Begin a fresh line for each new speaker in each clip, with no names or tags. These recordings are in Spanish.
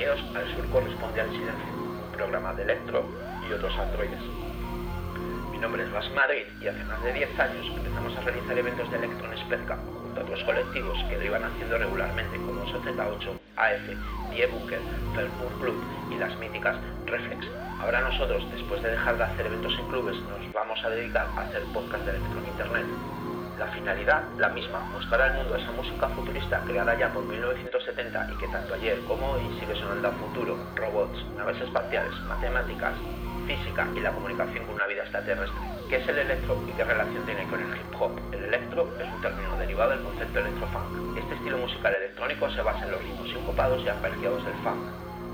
Al Sur Corresponde al Silencio, un programa de Electro y otros androides. Mi nombre es Vas Madrid y hace más de 10 años empezamos a realizar eventos de Electro en Spezca junto a otros colectivos que lo iban haciendo regularmente como SZ8, AF, Die Bunker, Club y las míticas Reflex. Ahora nosotros, después de dejar de hacer eventos en clubes, nos vamos a dedicar a hacer podcast de Electro en Internet. La finalidad, la misma, mostrar al mundo esa música futurista creada ya por 1970 y que tanto ayer como hoy sigue sonando a futuro, robots, naves espaciales, matemáticas, física y la comunicación con una vida extraterrestre. ¿Qué es el electro y qué relación tiene con el hip hop? El electro es un término derivado del concepto electrofunk. Este estilo musical electrónico se basa en los ritmos sincopados y arpegiados del funk.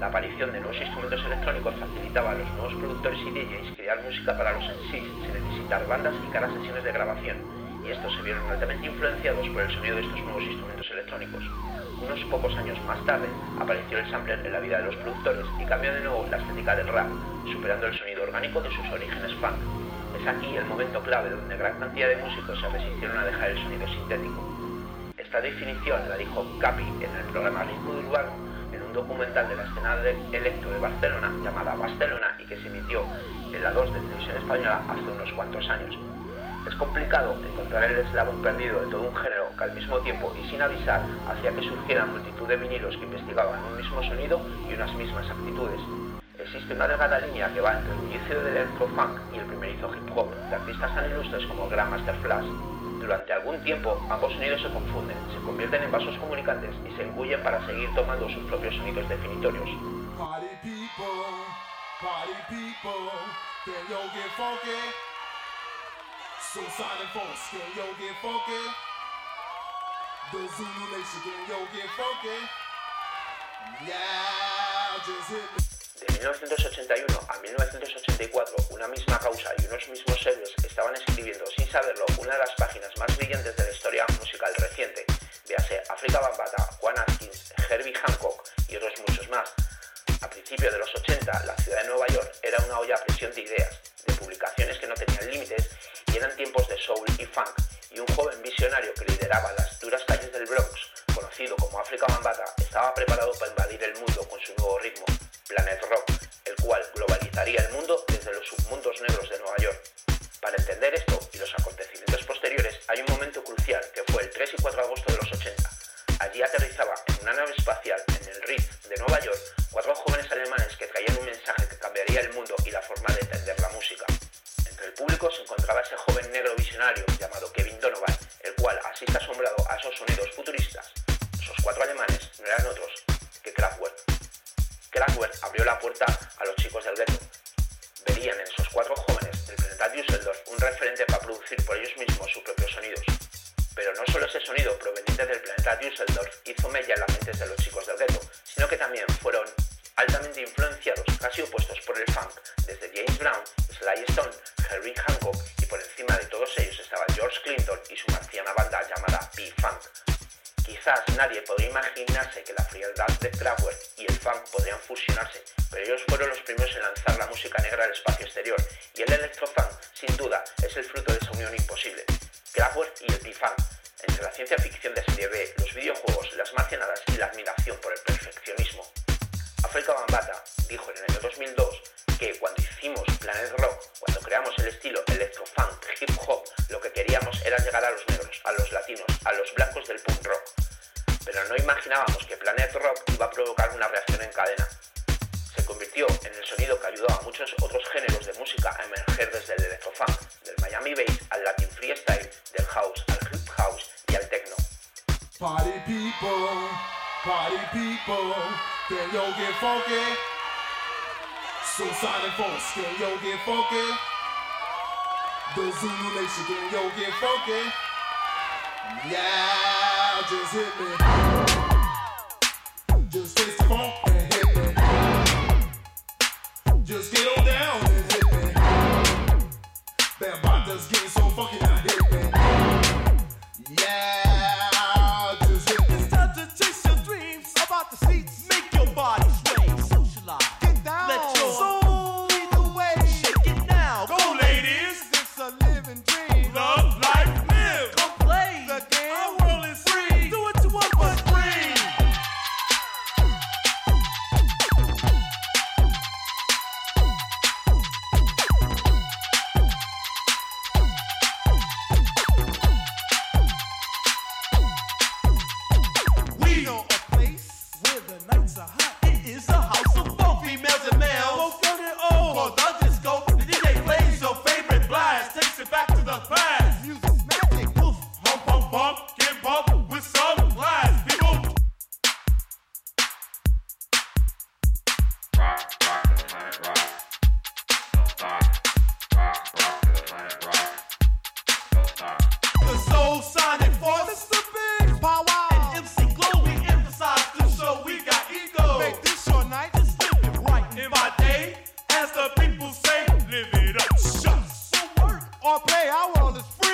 La aparición de nuevos instrumentos electrónicos facilitaba a los nuevos productores y DJs crear música para los MCs sin necesitar bandas y caras sesiones de grabación y estos se vieron altamente influenciados por el sonido de estos nuevos instrumentos electrónicos. Unos pocos años más tarde apareció el sampler en la vida de los productores y cambió de nuevo la estética del rap, superando el sonido orgánico de sus orígenes funk. Es aquí el momento clave donde gran cantidad de músicos se resistieron a dejar el sonido sintético. Esta definición la dijo Capi en el programa Ritmo Urbano en un documental de la escena de electro de Barcelona llamada Barcelona y que se emitió en la 2 de Televisión Española hace unos cuantos años. Es complicado encontrar el eslabón perdido de todo un género que al mismo tiempo y sin avisar hacía que surgieran multitud de vinilos que investigaban un mismo sonido y unas mismas actitudes. Existe una delgada línea que va entre el inicio del electrofunk y el primerizo hip hop de artistas tan ilustres como Grandmaster Flash. Durante algún tiempo ambos sonidos se confunden, se convierten en vasos comunicantes y se engullen para seguir tomando sus propios sonidos definitorios. Party people, party people, Sonic Force, can yo get funky? The Zulu Nation, can yo get funky? Yeah, just hit me. De 1981 a 1984, una misma causa y unos mismos héroes estaban escribiendo sin saberlo una de las páginas más brillantes de la historia musical reciente. Véase África Bambata, Juan Atkins, Herbie Hancock y otros muchos más. A principios de los 80, la ciudad de Nueva York era una olla a presión de ideas, de publicaciones que no tenían límites eran tiempos de soul y funk, y un joven visionario que lideraba las duras calles del Bronx, conocido como África Bambata, estaba preparado para invadir el mundo con su nuevo ritmo, Planet Rock, el cual globalizaría el mundo desde los submundos negros de Nueva York. Para entender esto y los acontecimientos posteriores, hay un momento crucial que fue el 3 y 4 de agosto de los 80. Allí aterrizaba en una nave espacial en el Ritz de Nueva York cuatro jóvenes alemanes que traían un mensaje que cambiaría el mundo y la forma de entender la música el público se encontraba ese joven negro visionario llamado Kevin Donovan, el cual asiste asombrado a esos sonidos futuristas. Esos cuatro alemanes no eran otros que Kraftwerk. Kraftwerk abrió la puerta a los chicos del ghetto. Verían en esos cuatro jóvenes del planeta Düsseldorf un referente para producir por ellos mismos sus propios sonidos. Pero no solo ese sonido proveniente del planeta Düsseldorf hizo mella en las mentes de los chicos del ghetto, sino que también fueron altamente influenciados, casi opuestos por el funk, desde James Brown, Sly Stone, Harry Hancock y por encima de todos ellos estaba George Clinton y su marciana banda llamada P-Funk. Quizás nadie podría imaginarse que la frialdad de Kraftwerk y el funk podrían fusionarse, pero ellos fueron los primeros en lanzar la música negra al espacio exterior, y el electrofunk, sin duda, es el fruto de esa unión imposible. Kraftwerk y el P-Funk, entre la ciencia ficción de serie B, los videojuegos, las marcianadas y la admiración por el perfeccionismo. África Bambata dijo en el año 2002 que cuando hicimos Planet Rock, cuando creamos el estilo electrofunk, hip hop, lo que queríamos era llegar a los negros, a los latinos, a los blancos del punk rock. Pero no imaginábamos que Planet Rock iba a provocar una reacción en cadena. Se convirtió en el sonido que ayudó a muchos otros géneros de música a emerger desde el electrofunk, del Miami Bass al Latin Freestyle, del house al hip house y al techno. Party people, party people, can you get funky? Sonic Force, can yo get funky? The Zulu Nation, can yo get funky? Yeah, just hit me. Just taste the funk and hit me. Just get on down I want this. Free-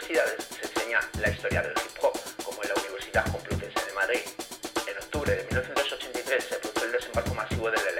se enseña la historia del hip hop, como en la Universidad Complutense de Madrid. En octubre de 1983 se produjo el desembarco masivo del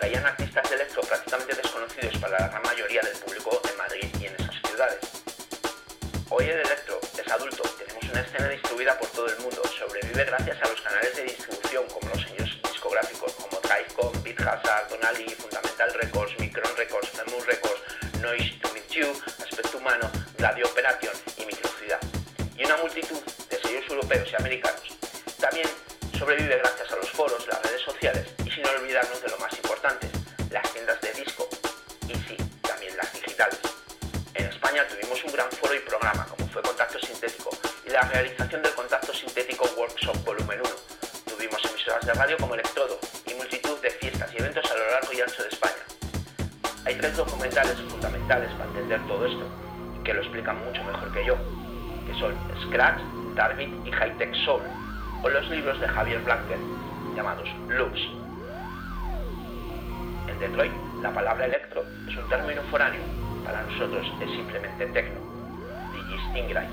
traían artistas de electro prácticamente desconocidos para la gran mayoría del público en Madrid y en esas ciudades. Hoy el electro es adulto, tenemos una escena distribuida por todo el mundo, sobrevive gracias a los canales de distribución como los sellos discográficos como Tricom, Beat Hazard, Donali, Fundamental Records, Micron Records, Flemur Records, Noise to Meet You, Aspecto Humano, Radio Operation y Microcidad. Y una multitud de sellos europeos y americanos Scratch, Darwin y Hightech Soul, o los libros de Javier Blanker, llamados Loops. En Detroit, la palabra electro es un término foráneo, para nosotros es simplemente tecno, Stingray.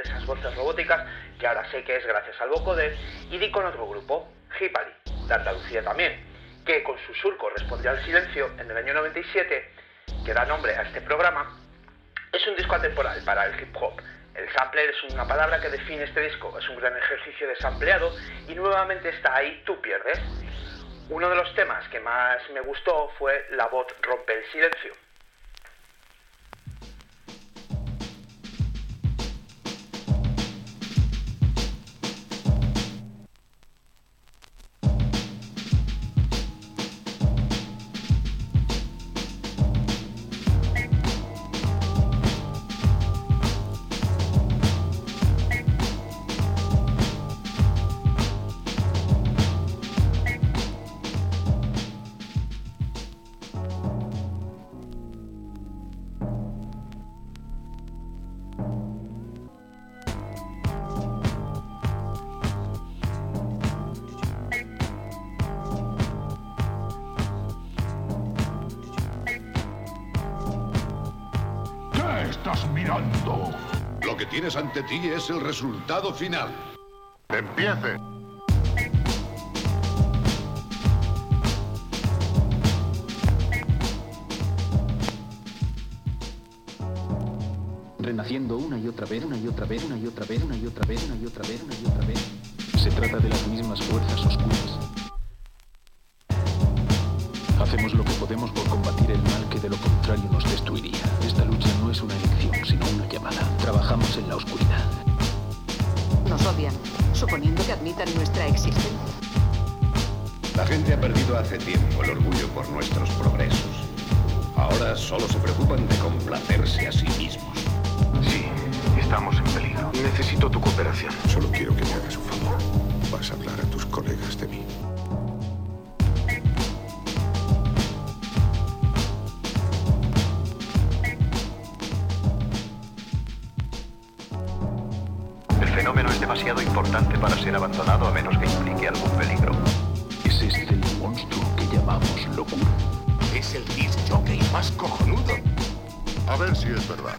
Esas voces robóticas, que ahora sé que es gracias al vocoder, y di con otro grupo, Hipali, de Andalucía también, que con su surco respondió al silencio en el año 97, que da nombre a este programa, es un disco atemporal para el hip hop. El sampler es una palabra que define este disco, es un gran ejercicio de sampleado y nuevamente está ahí, tú pierdes. Uno de los temas que más me gustó fue La voz rompe el silencio.
Ante ti es el resultado final.
Empiece.
Renaciendo una y otra vez, una y otra vez, una y otra vez, una y otra vez, una y otra vez, una y otra vez. Se trata de las mismas fuerzas oscuras. Hacemos lo que podemos por combatir el mal que de lo contrario nos destruiría. Esta lucha es una elección, sino una llamada. Trabajamos en la oscuridad.
Nos odian, suponiendo que admitan nuestra existencia.
La gente ha perdido hace tiempo el orgullo por nuestros progresos. Ahora solo se preocupan de complacerse a sí mismos.
Sí, estamos en peligro. Necesito tu cooperación.
Solo quiero que me hagas un favor. Vas a hablar a tus colegas de mí.
Demasiado importante para ser abandonado a menos que implique algún peligro.
¿Es este el monstruo que llamamos locura?
Es el disc jockey más cojonudo.
A ver si es verdad.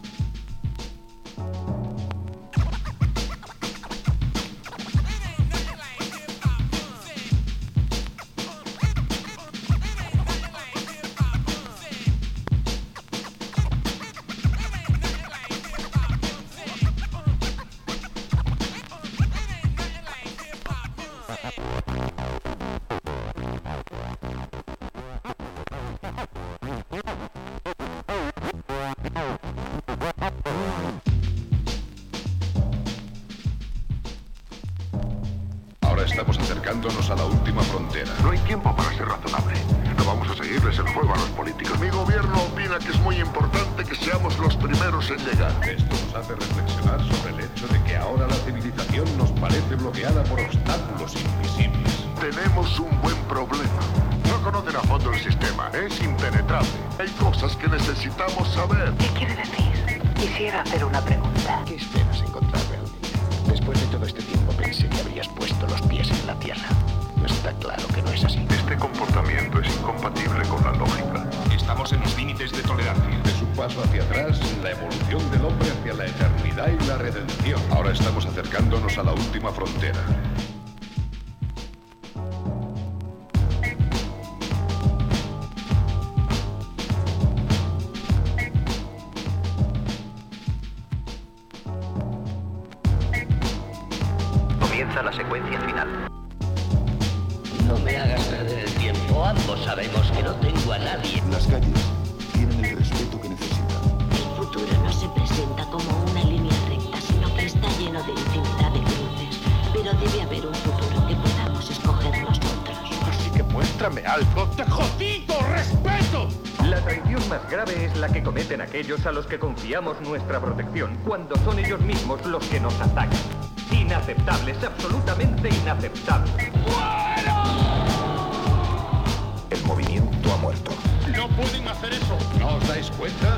Algo de jodido respeto.
La traición más grave es la que cometen aquellos a los que confiamos nuestra protección, cuando son ellos mismos los que nos atacan. Inaceptable, es absolutamente inaceptable.
El movimiento ha muerto.
No pueden hacer eso.
¿No os dais cuenta?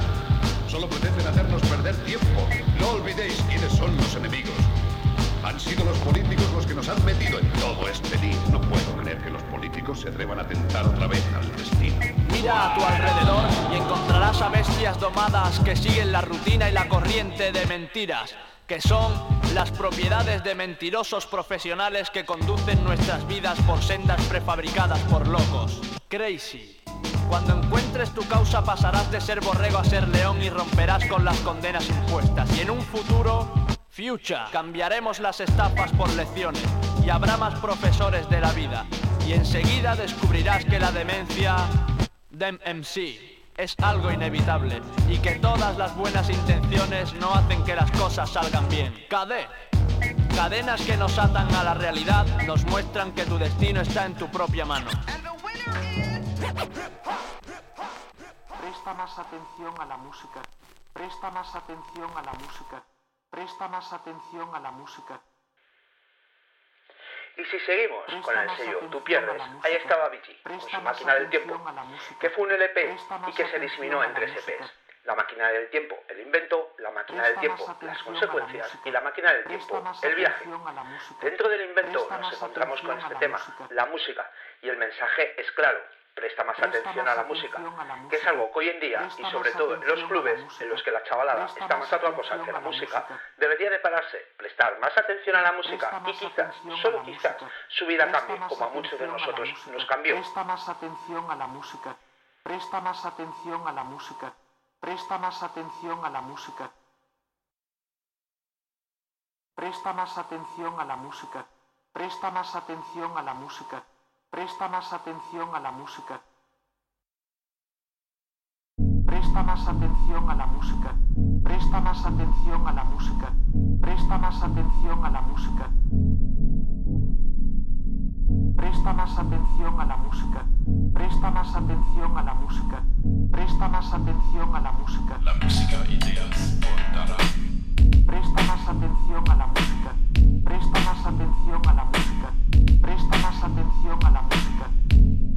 Solo pretenden hacernos perder tiempo. No olvidéis quiénes son los enemigos. Han sido los políticos los que nos han metido en todo este lío. No puedo creer que los políticos se atrevan a tentar otra vez al destino.
Mira a tu alrededor y encontrarás a bestias domadas que siguen la rutina y la corriente de mentiras que son las propiedades de mentirosos profesionales que conducen nuestras vidas por sendas prefabricadas por locos. Crazy. Cuando encuentres tu causa pasarás de ser borrego a ser león y romperás con las condenas impuestas. Y en un futuro, future, cambiaremos las estafas por lecciones y habrá más profesores de la vida. Y enseguida descubrirás que la demencia, dem MC, es algo inevitable y que todas las buenas intenciones no hacen que las cosas salgan bien. Cadé. Cadenas que nos atan a la realidad nos muestran que tu destino está en tu propia mano.
Presta más atención a la música. Presta más atención a la música. Presta más atención a la música.
Y si seguimos con el sello Tú pierdes, ahí estaba Vichy, con su máquina del tiempo, que fue un LP y que se diseminó en tres EPs. La máquina del tiempo, el invento, la máquina del tiempo, las consecuencias y la máquina del tiempo, el viaje. Dentro del invento nos encontramos con este tema, la música, y el mensaje es claro, presta más atención a la música, que es algo que hoy en día, y sobre todo en los clubes en los que la chavalada está más a otra cosa que la música, debería de pararse, prestar más atención a la música y quizás, solo quizás, su vida cambie, como a muchos de nosotros nos cambió.
Presta más atención a la música, presta más atención a la música, presta más atención a la música. Presta más atención a la música, presta más atención a la música. Presta más atención a la música. Presta más atención a la música. Presta más atención a la música. Presta más atención a la música. Presta más atención a la música. Presta más atención a la música. Presta más atención a la música.
La música ideas
Presta más atención a la música. Presta más atención a la música. Presta más atención a la música.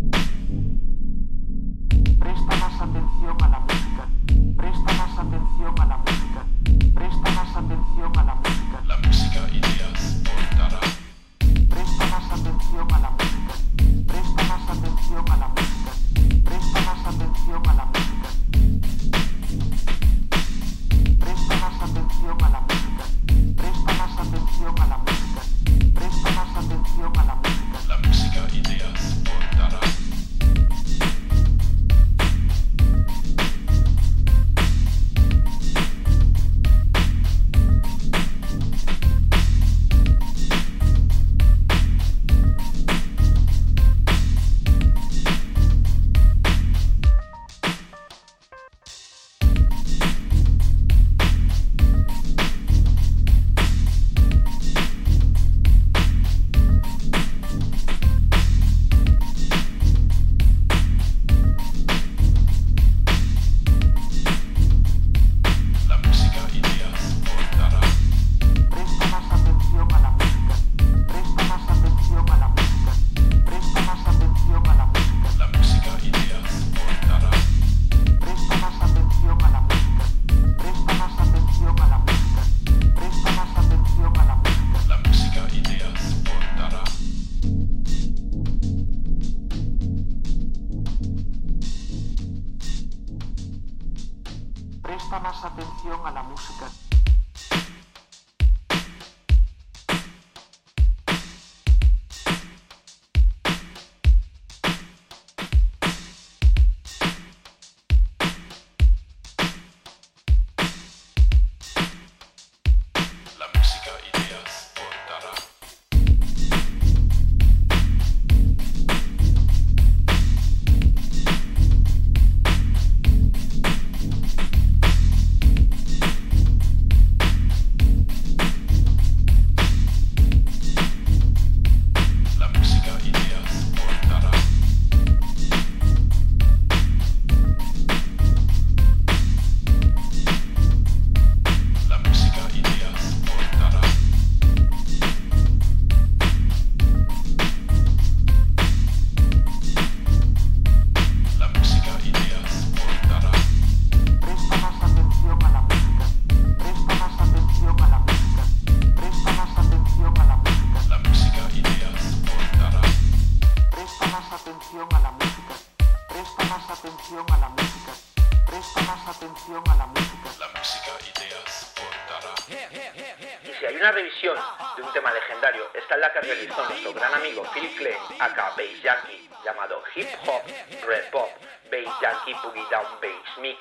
amigo Philip Clay, acá Bass Yankee, llamado Hip Hop, Red Pop, Bass Yankee Boogie Down Bass Mix,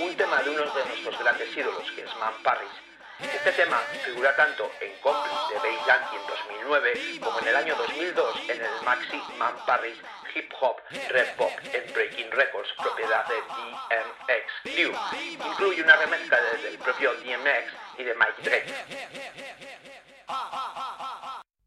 un tema de uno de nuestros grandes ídolos que es Man Parris. Este tema figura tanto en Complice de Bass Yankee en 2009 como en el año 2002 en el maxi Man Parris Hip Hop, Red Pop en Breaking Records, propiedad de DMX Crew. Incluye una remezcla del propio DMX y de Mike Drake.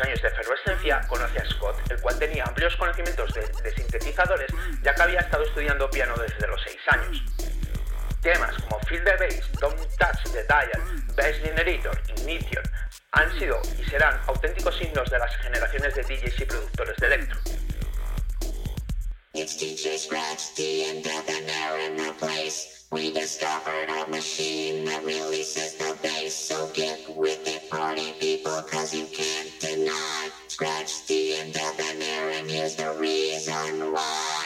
años de efervescencia, conoce a Scott, el cual tenía amplios conocimientos de, de sintetizadores, ya que había estado estudiando piano desde los 6 años. Temas como Feel the Bass, Don't Touch the Dial, Bass Generator Ignition han sido y serán auténticos signos de las generaciones de DJs y productores de electro. We discovered a machine that releases the bass, so get with it, party people, cause you can't deny. Scratch the and debonair, and here's the reason why.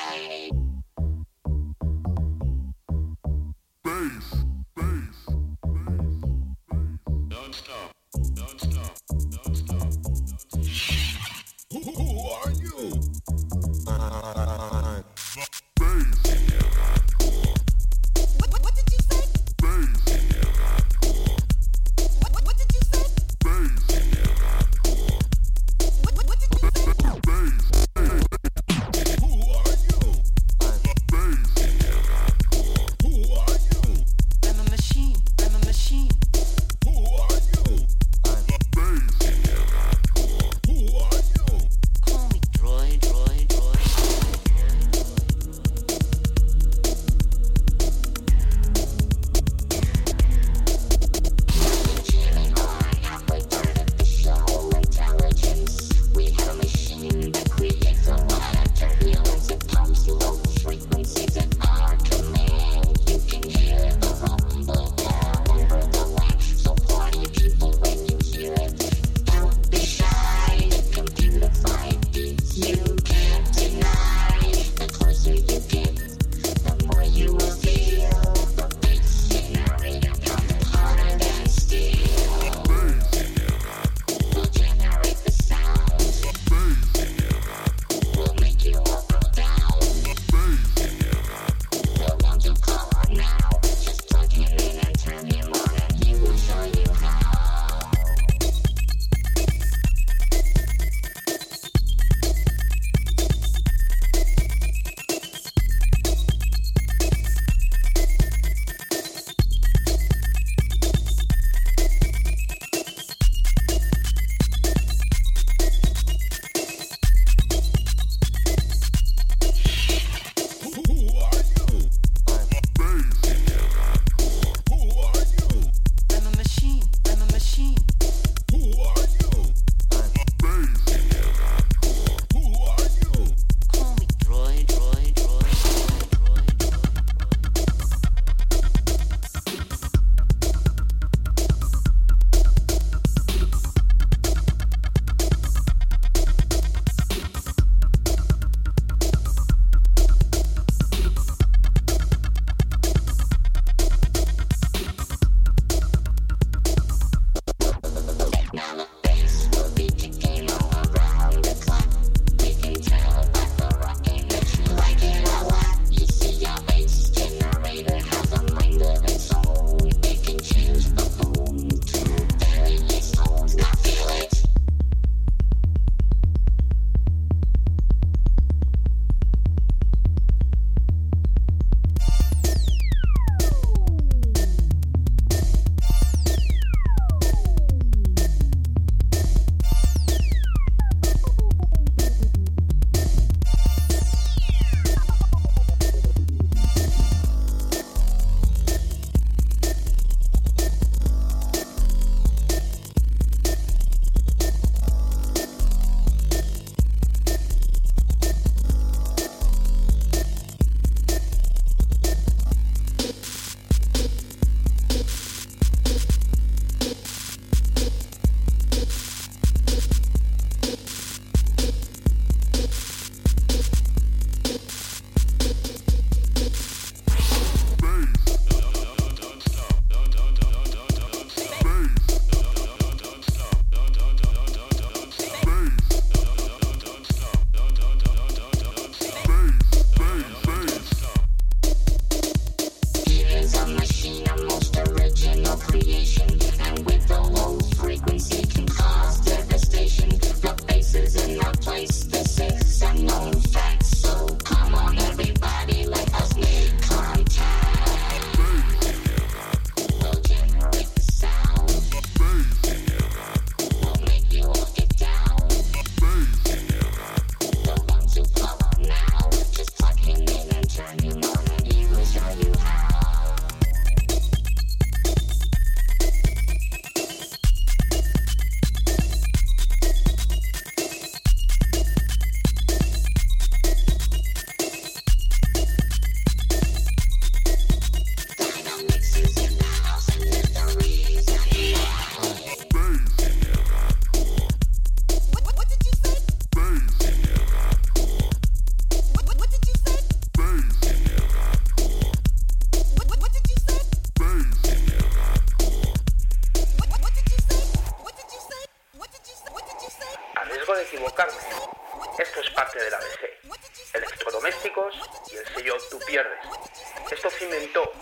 Cimentó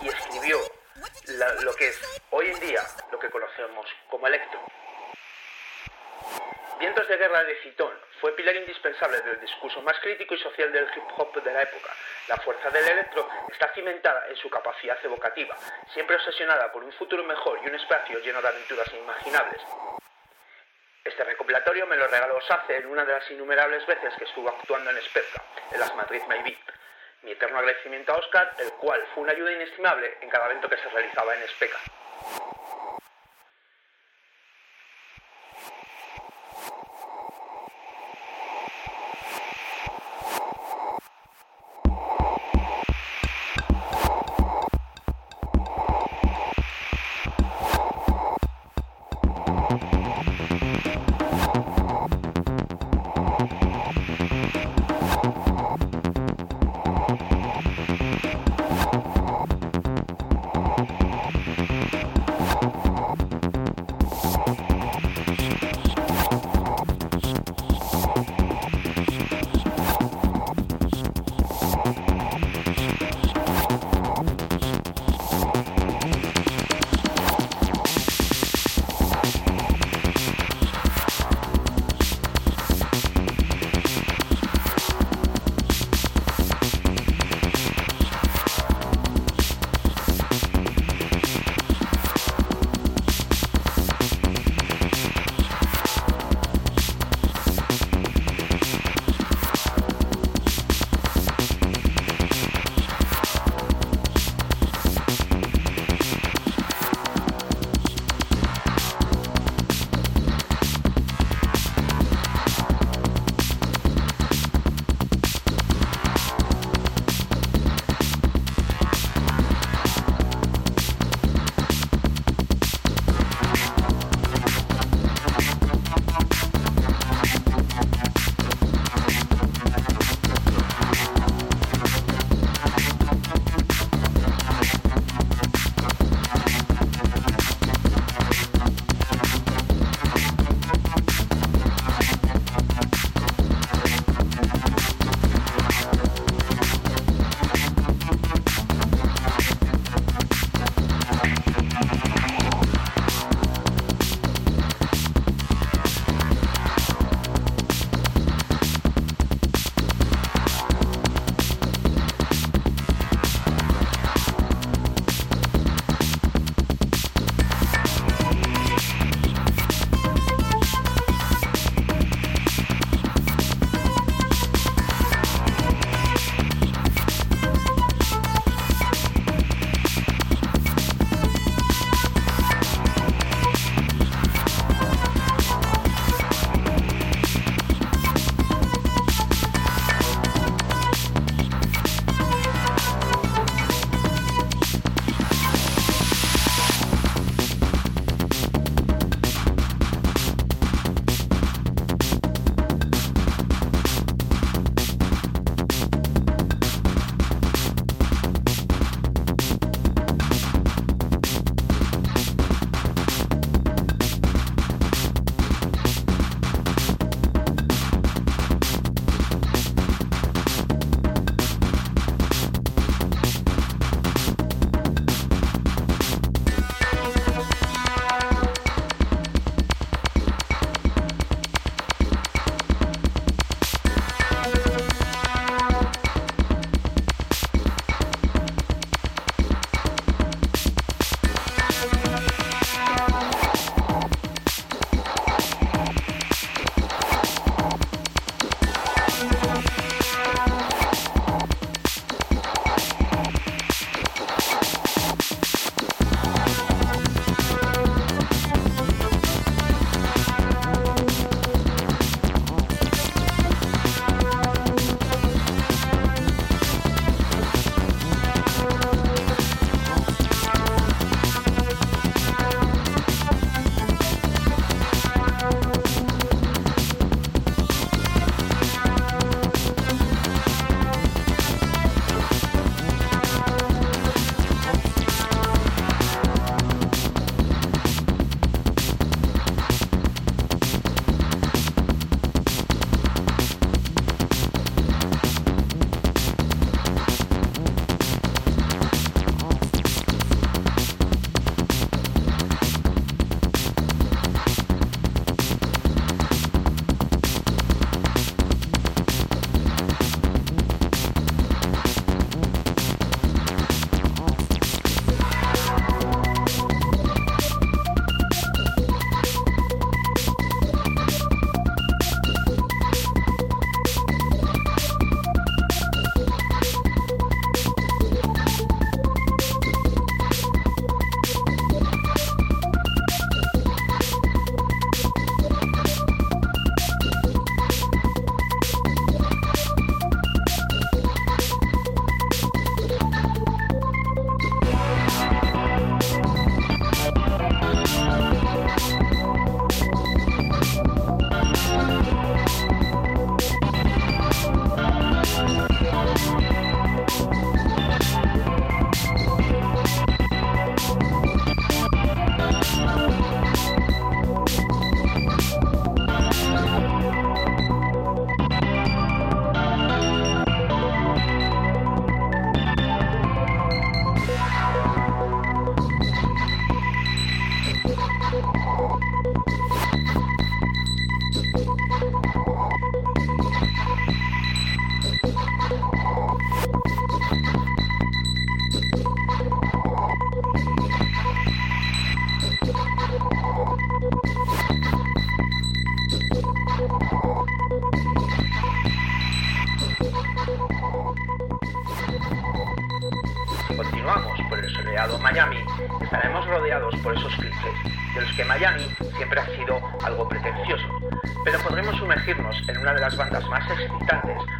y escribió lo que es hoy en día lo que conocemos como electro. Vientos de Guerra de Citón fue pilar indispensable del discurso más crítico y social del hip hop de la época. La fuerza del electro está cimentada en su capacidad evocativa, siempre obsesionada por un futuro mejor y un espacio lleno de aventuras inimaginables. Este recopilatorio me lo regaló Sace en una de las innumerables veces que estuvo actuando en Spezza, en las Madrid My Beat. Mi eterno agradecimiento a Oscar, el cual fue una ayuda inestimable en cada evento que se realizaba en Especa.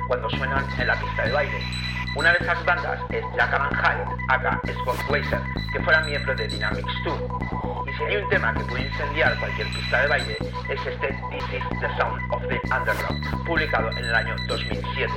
Cuando suenan en la pista de baile. Una de esas bandas es Jack Hyde, aka Sport Racer, que fuera miembro de Dynamics 2. Y si hay un tema que puede incendiar cualquier pista de baile, es este This is the Sound of the Underground, publicado en el año 2007.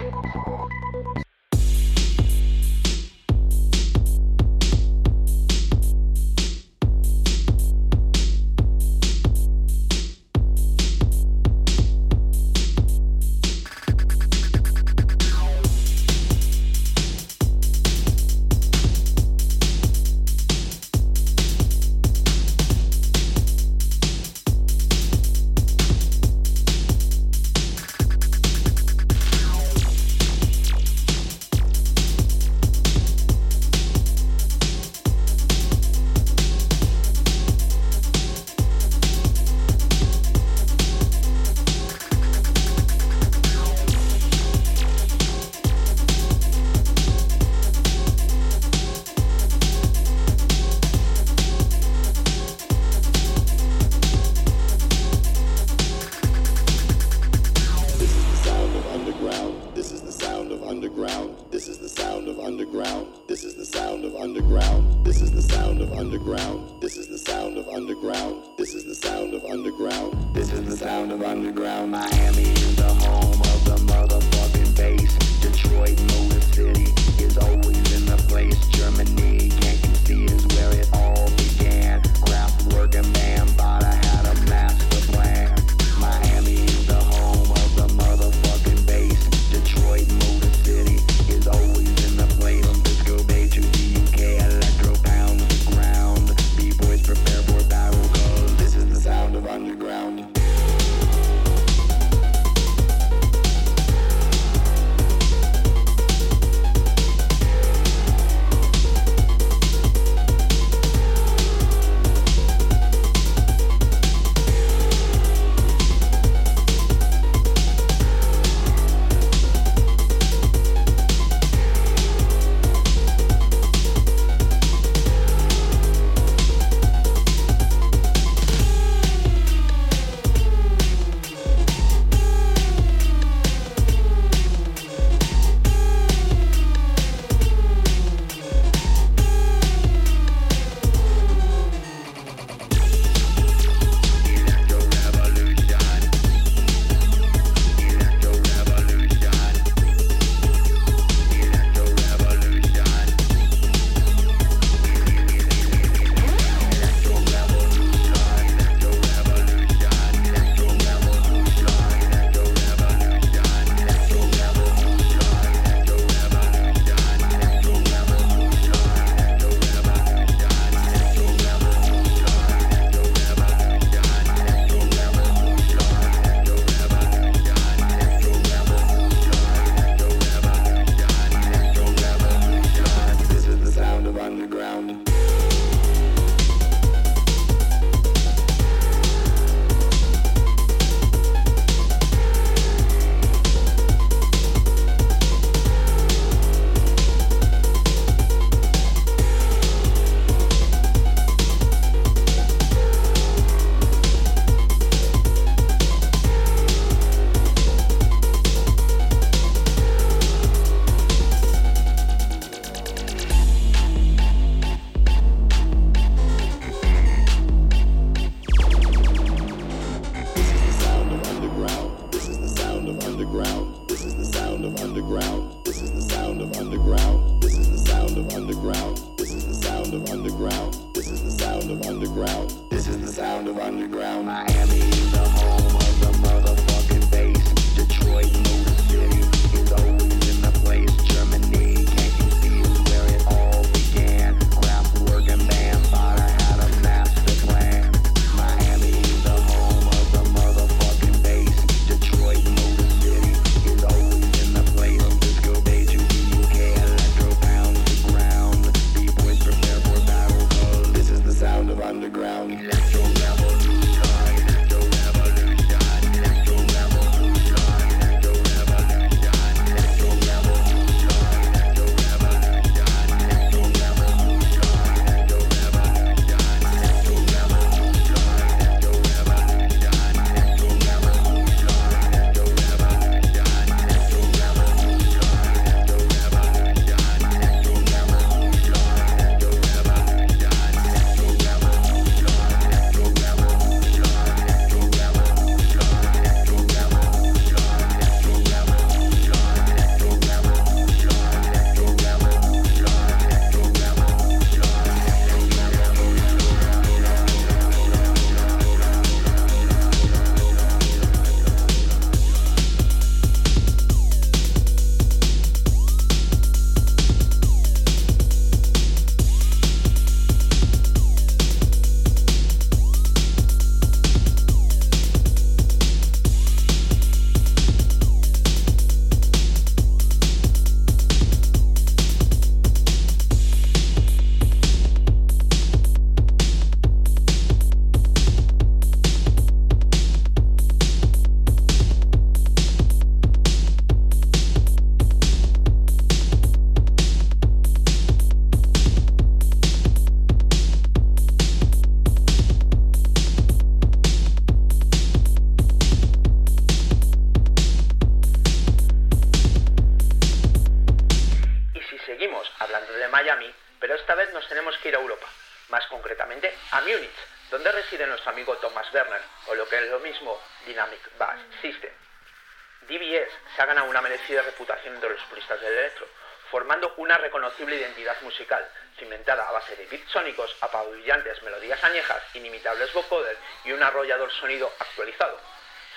Sonido actualizado.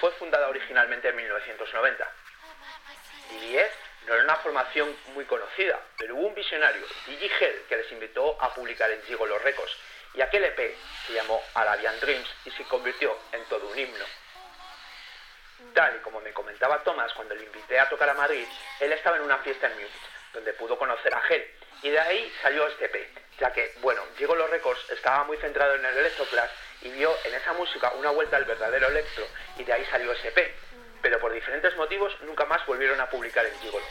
Fue fundada originalmente en 1990. DBS no era una formación muy conocida, pero hubo un visionario, Digi Hell, que les invitó a publicar en Gigolo Records, y aquel EP se llamó Arabian Dreams y se convirtió en todo un himno. Tal y como me comentaba Thomas cuando le invité a tocar a Madrid, él estaba en una fiesta en Múnich, donde pudo conocer a Hell, y de ahí salió este EP, ya que, bueno, Gigolo Records estaba muy centrado en el electroplas y vio en esa música una vuelta al verdadero electro, y de ahí salió EP, pero por diferentes motivos nunca más volvieron a publicar en Gigolo.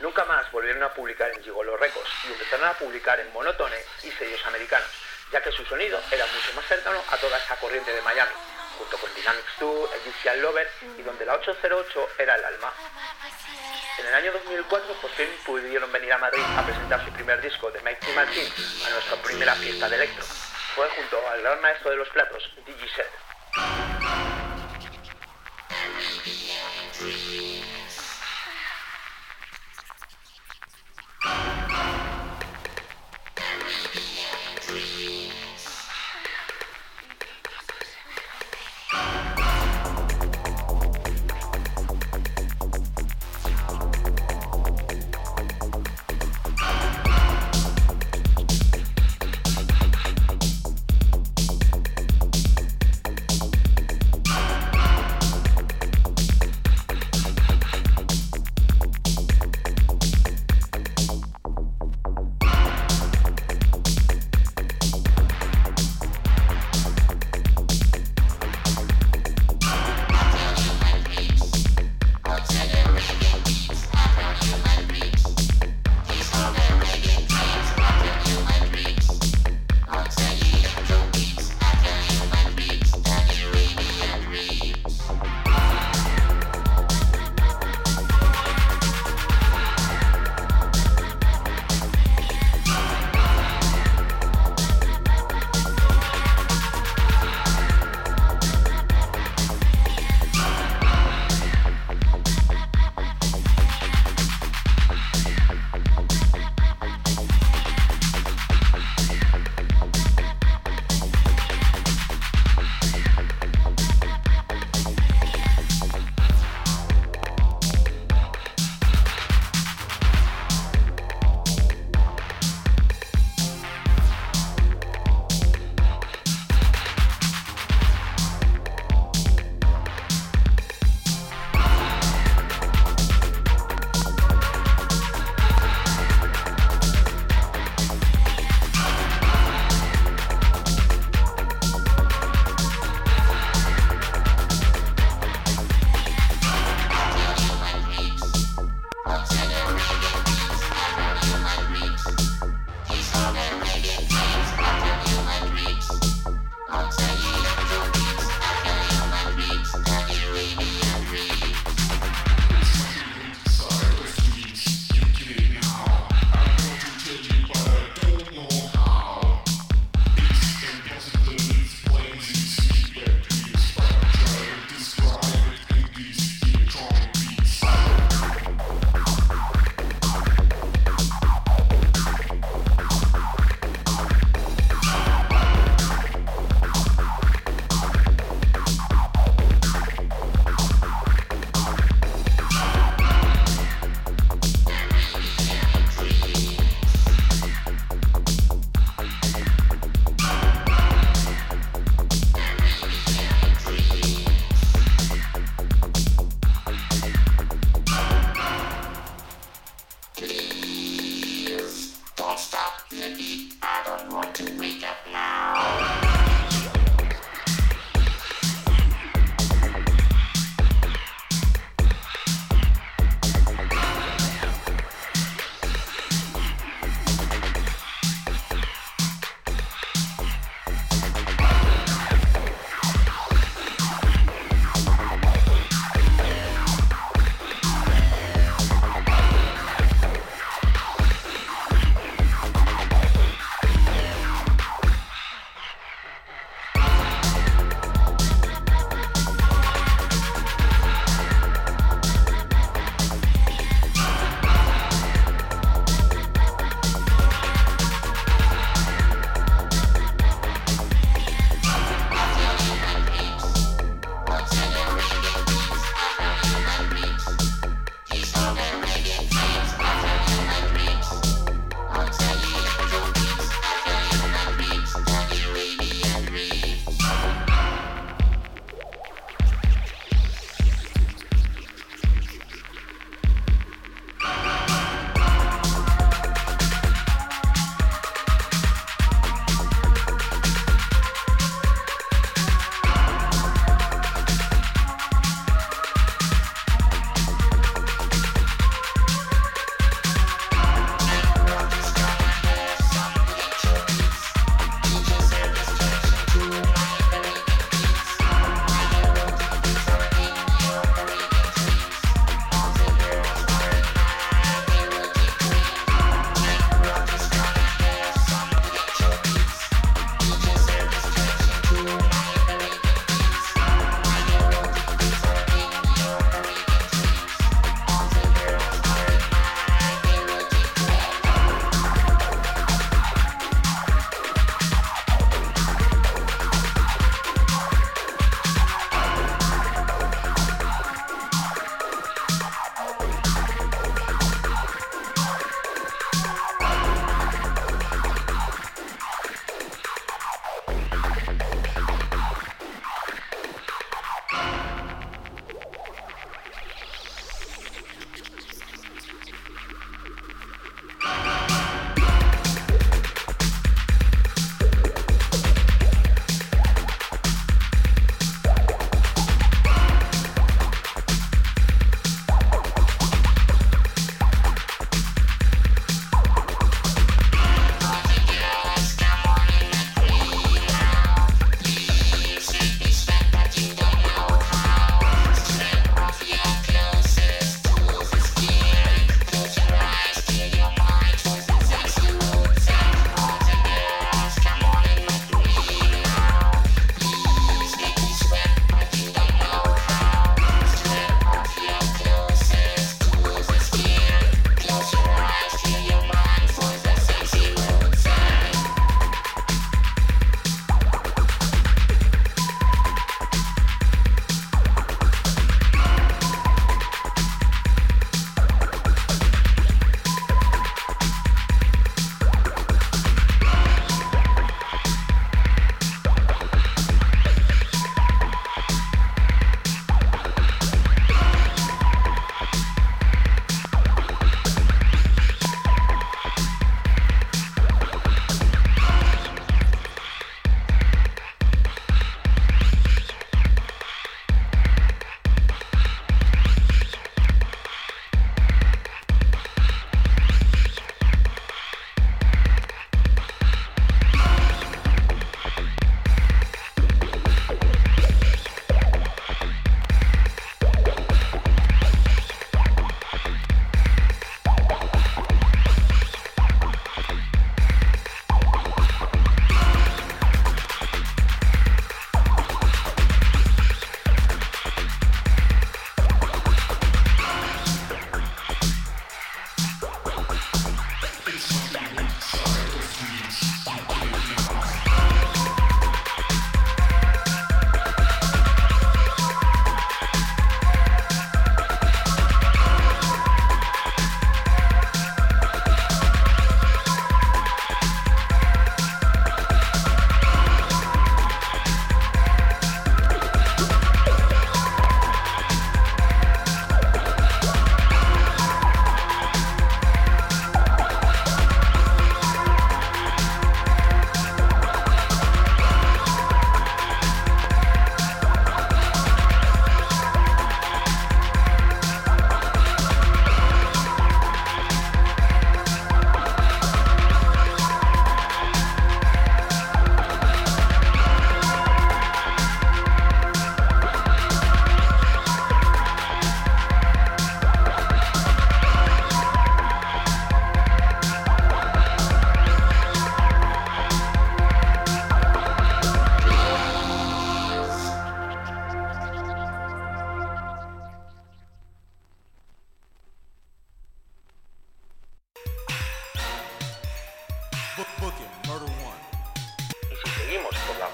Nunca más volvieron a publicar en Gigolo Records y empezaron a publicar en Monotone y sellos americanos, ya que su sonido era mucho más cercano a toda esa corriente de Miami, junto con Dynamics 2, Egyptian Lover y donde la 808 era el alma. En el año 2004 por fin pudieron venir a Madrid a presentar su primer disco de Mikey Martin a nuestra primera fiesta de electro. Fue junto al gran maestro de los platos, Digiset.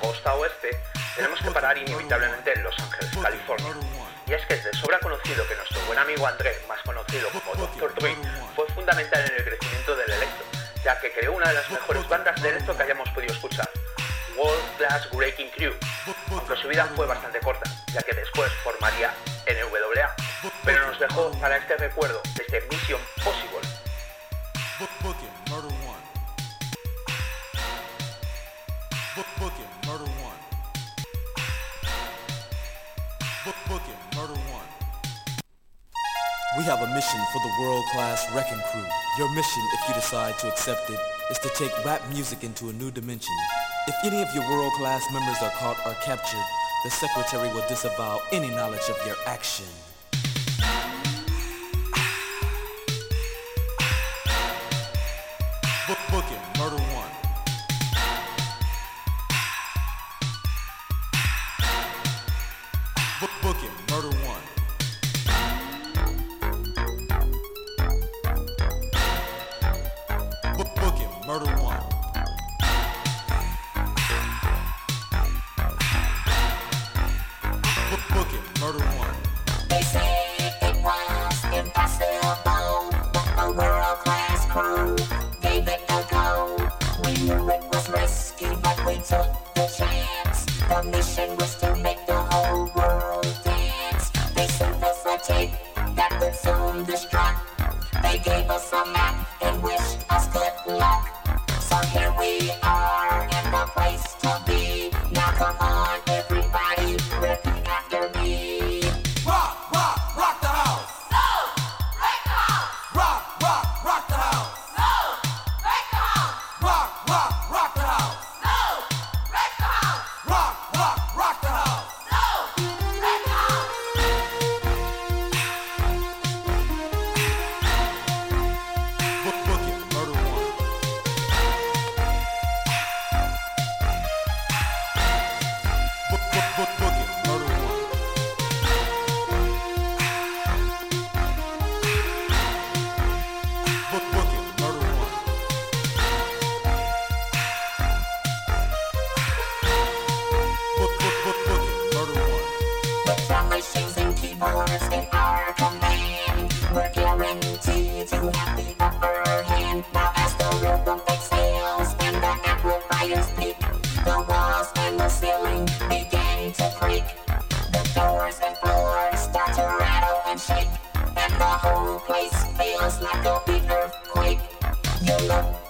costa oeste, tenemos que parar inevitablemente en Los Ángeles, California. Y es que es de sobra conocido que nuestro buen amigo André, más conocido como Dr. Dre, fue fundamental en el crecimiento del electro, ya que creó una de las mejores bandas de electro que hayamos podido escuchar, World Class Breaking Crew, aunque su vida fue bastante corta, ya que después formaría NWA, pero nos dejó para este recuerdo desde Mission Possible.
have a mission for the world-class Wrecking Crew. Your mission, if you decide to accept it, is to take rap music into a new dimension. If any of your world-class members are caught or captured, the Secretary will disavow any knowledge of your action.
place feels like a big earthquake. You look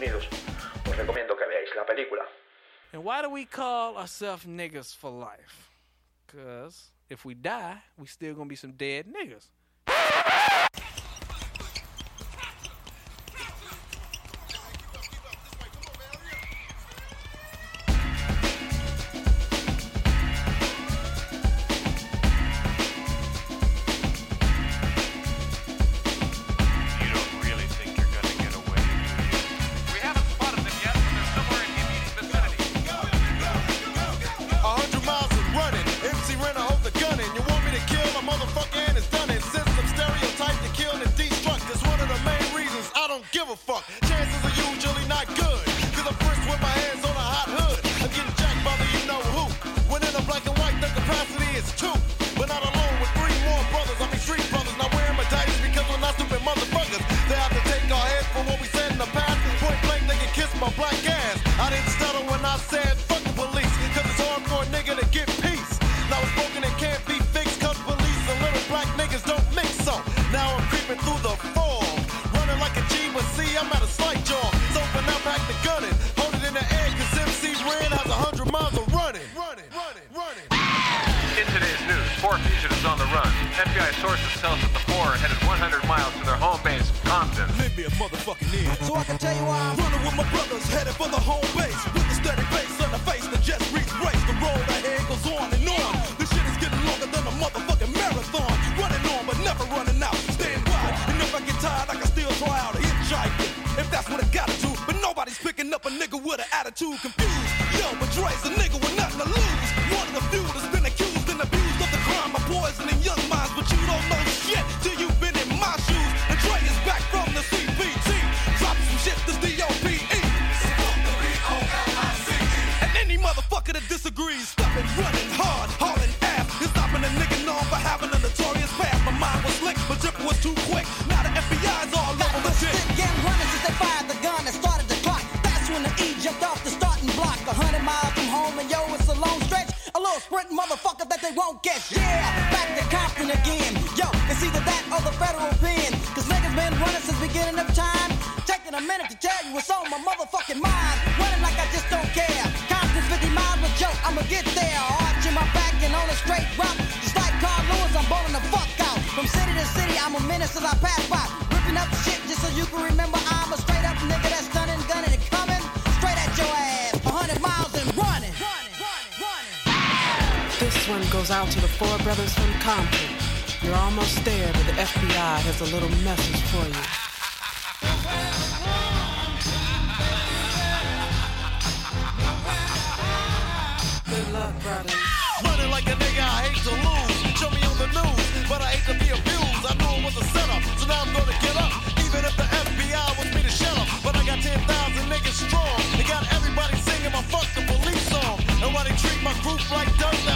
Unidos. Os recomiendo que veáis la película.
And why do we call ourselves niggas for life? Because if we die, we still gonna be some dead niggas.
jumped off the starting block, a hundred miles from home, and yo, it's a long stretch. A little sprint motherfucker that they won't get. Yeah, back to Compton again. Yo, it's either that or the federal pen. Cause niggas been running since beginning of time. Taking a minute to tell you what's on my motherfucking mind. Running like I just don't care. Compton 50 miles with Joe, I'ma get there. Arching my back and on a straight route, Just like Carl Lewis, I'm balling the fuck out. From city to city, I'm a menace as I pass by. Ripping up shit just so you can remember
I out to the four brothers from Compton. You're almost there, but the FBI has a little message for you. Good luck, brother.
Running like a nigga, I hate to lose. Show me on the news, but I hate to be abused. I knew it was a setup, so now I'm gonna get up. Even if the FBI wants me to shut up, but I got 10,000 niggas strong. They got everybody singing my fuck the police song. And why they treat my group like dirt,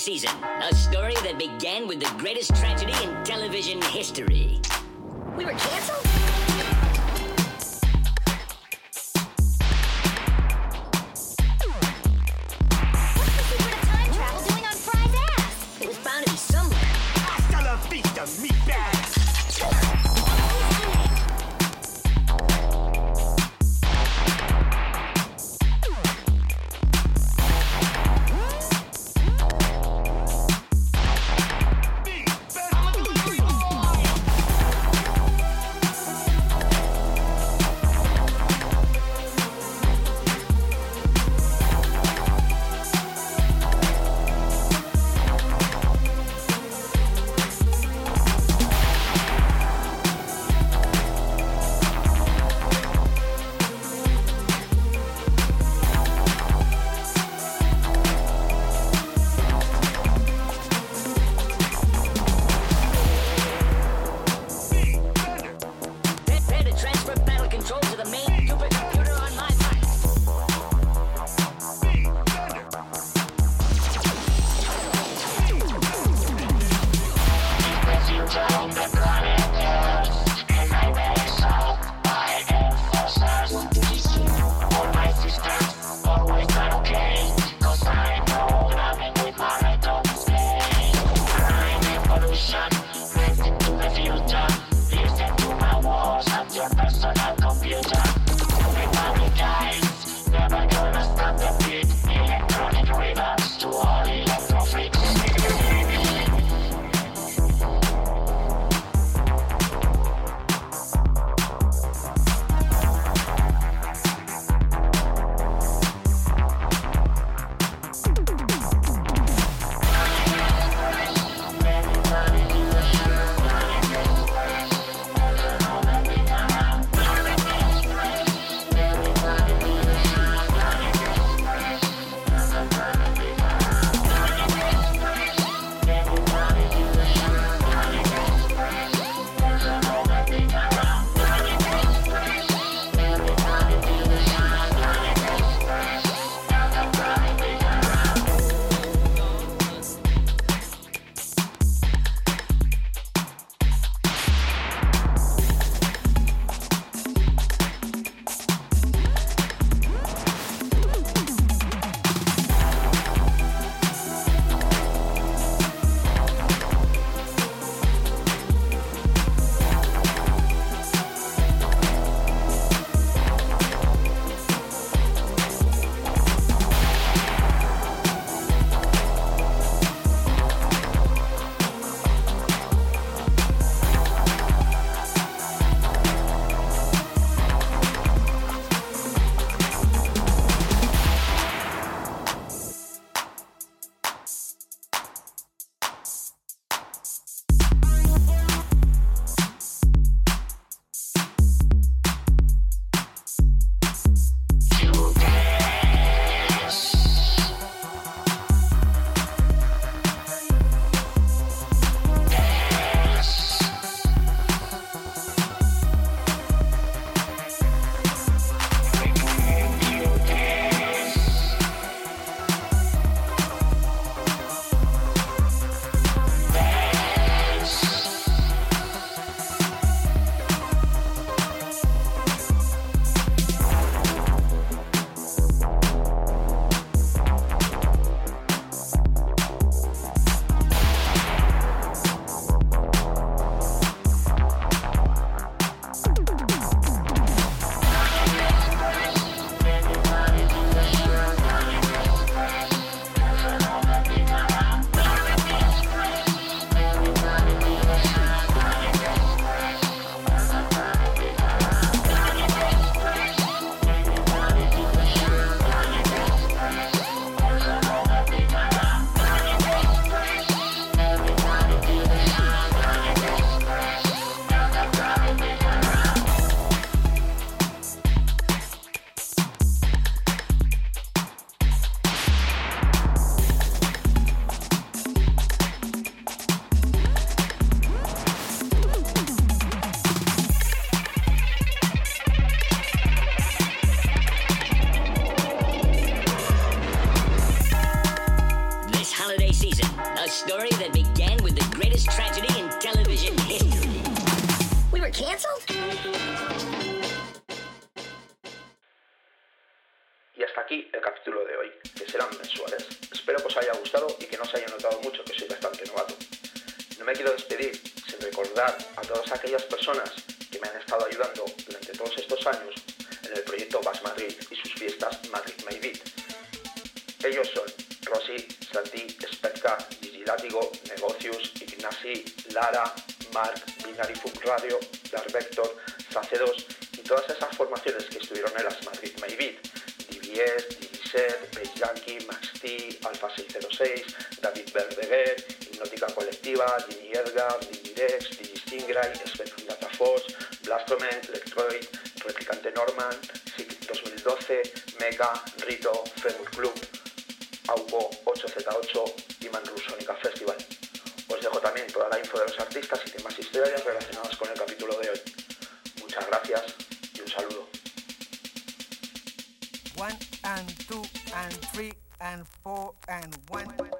season, a story that began with the greatest tragedy in television history. We were canceled?
David Verdeguer, Hipnótica Colectiva, Edgar, Digirex, Digistingray, Spectrum Data Force, Blastomen, Electroid, Replicante Norman, SIC 2012, Mega, Rito, Femur Club, AUBO 8Z8 y Manrusónica Festival. Os dejo también toda la info de los artistas y demás historias relacionadas con el capítulo de hoy. Muchas gracias y un saludo.
One and two and three and four and one.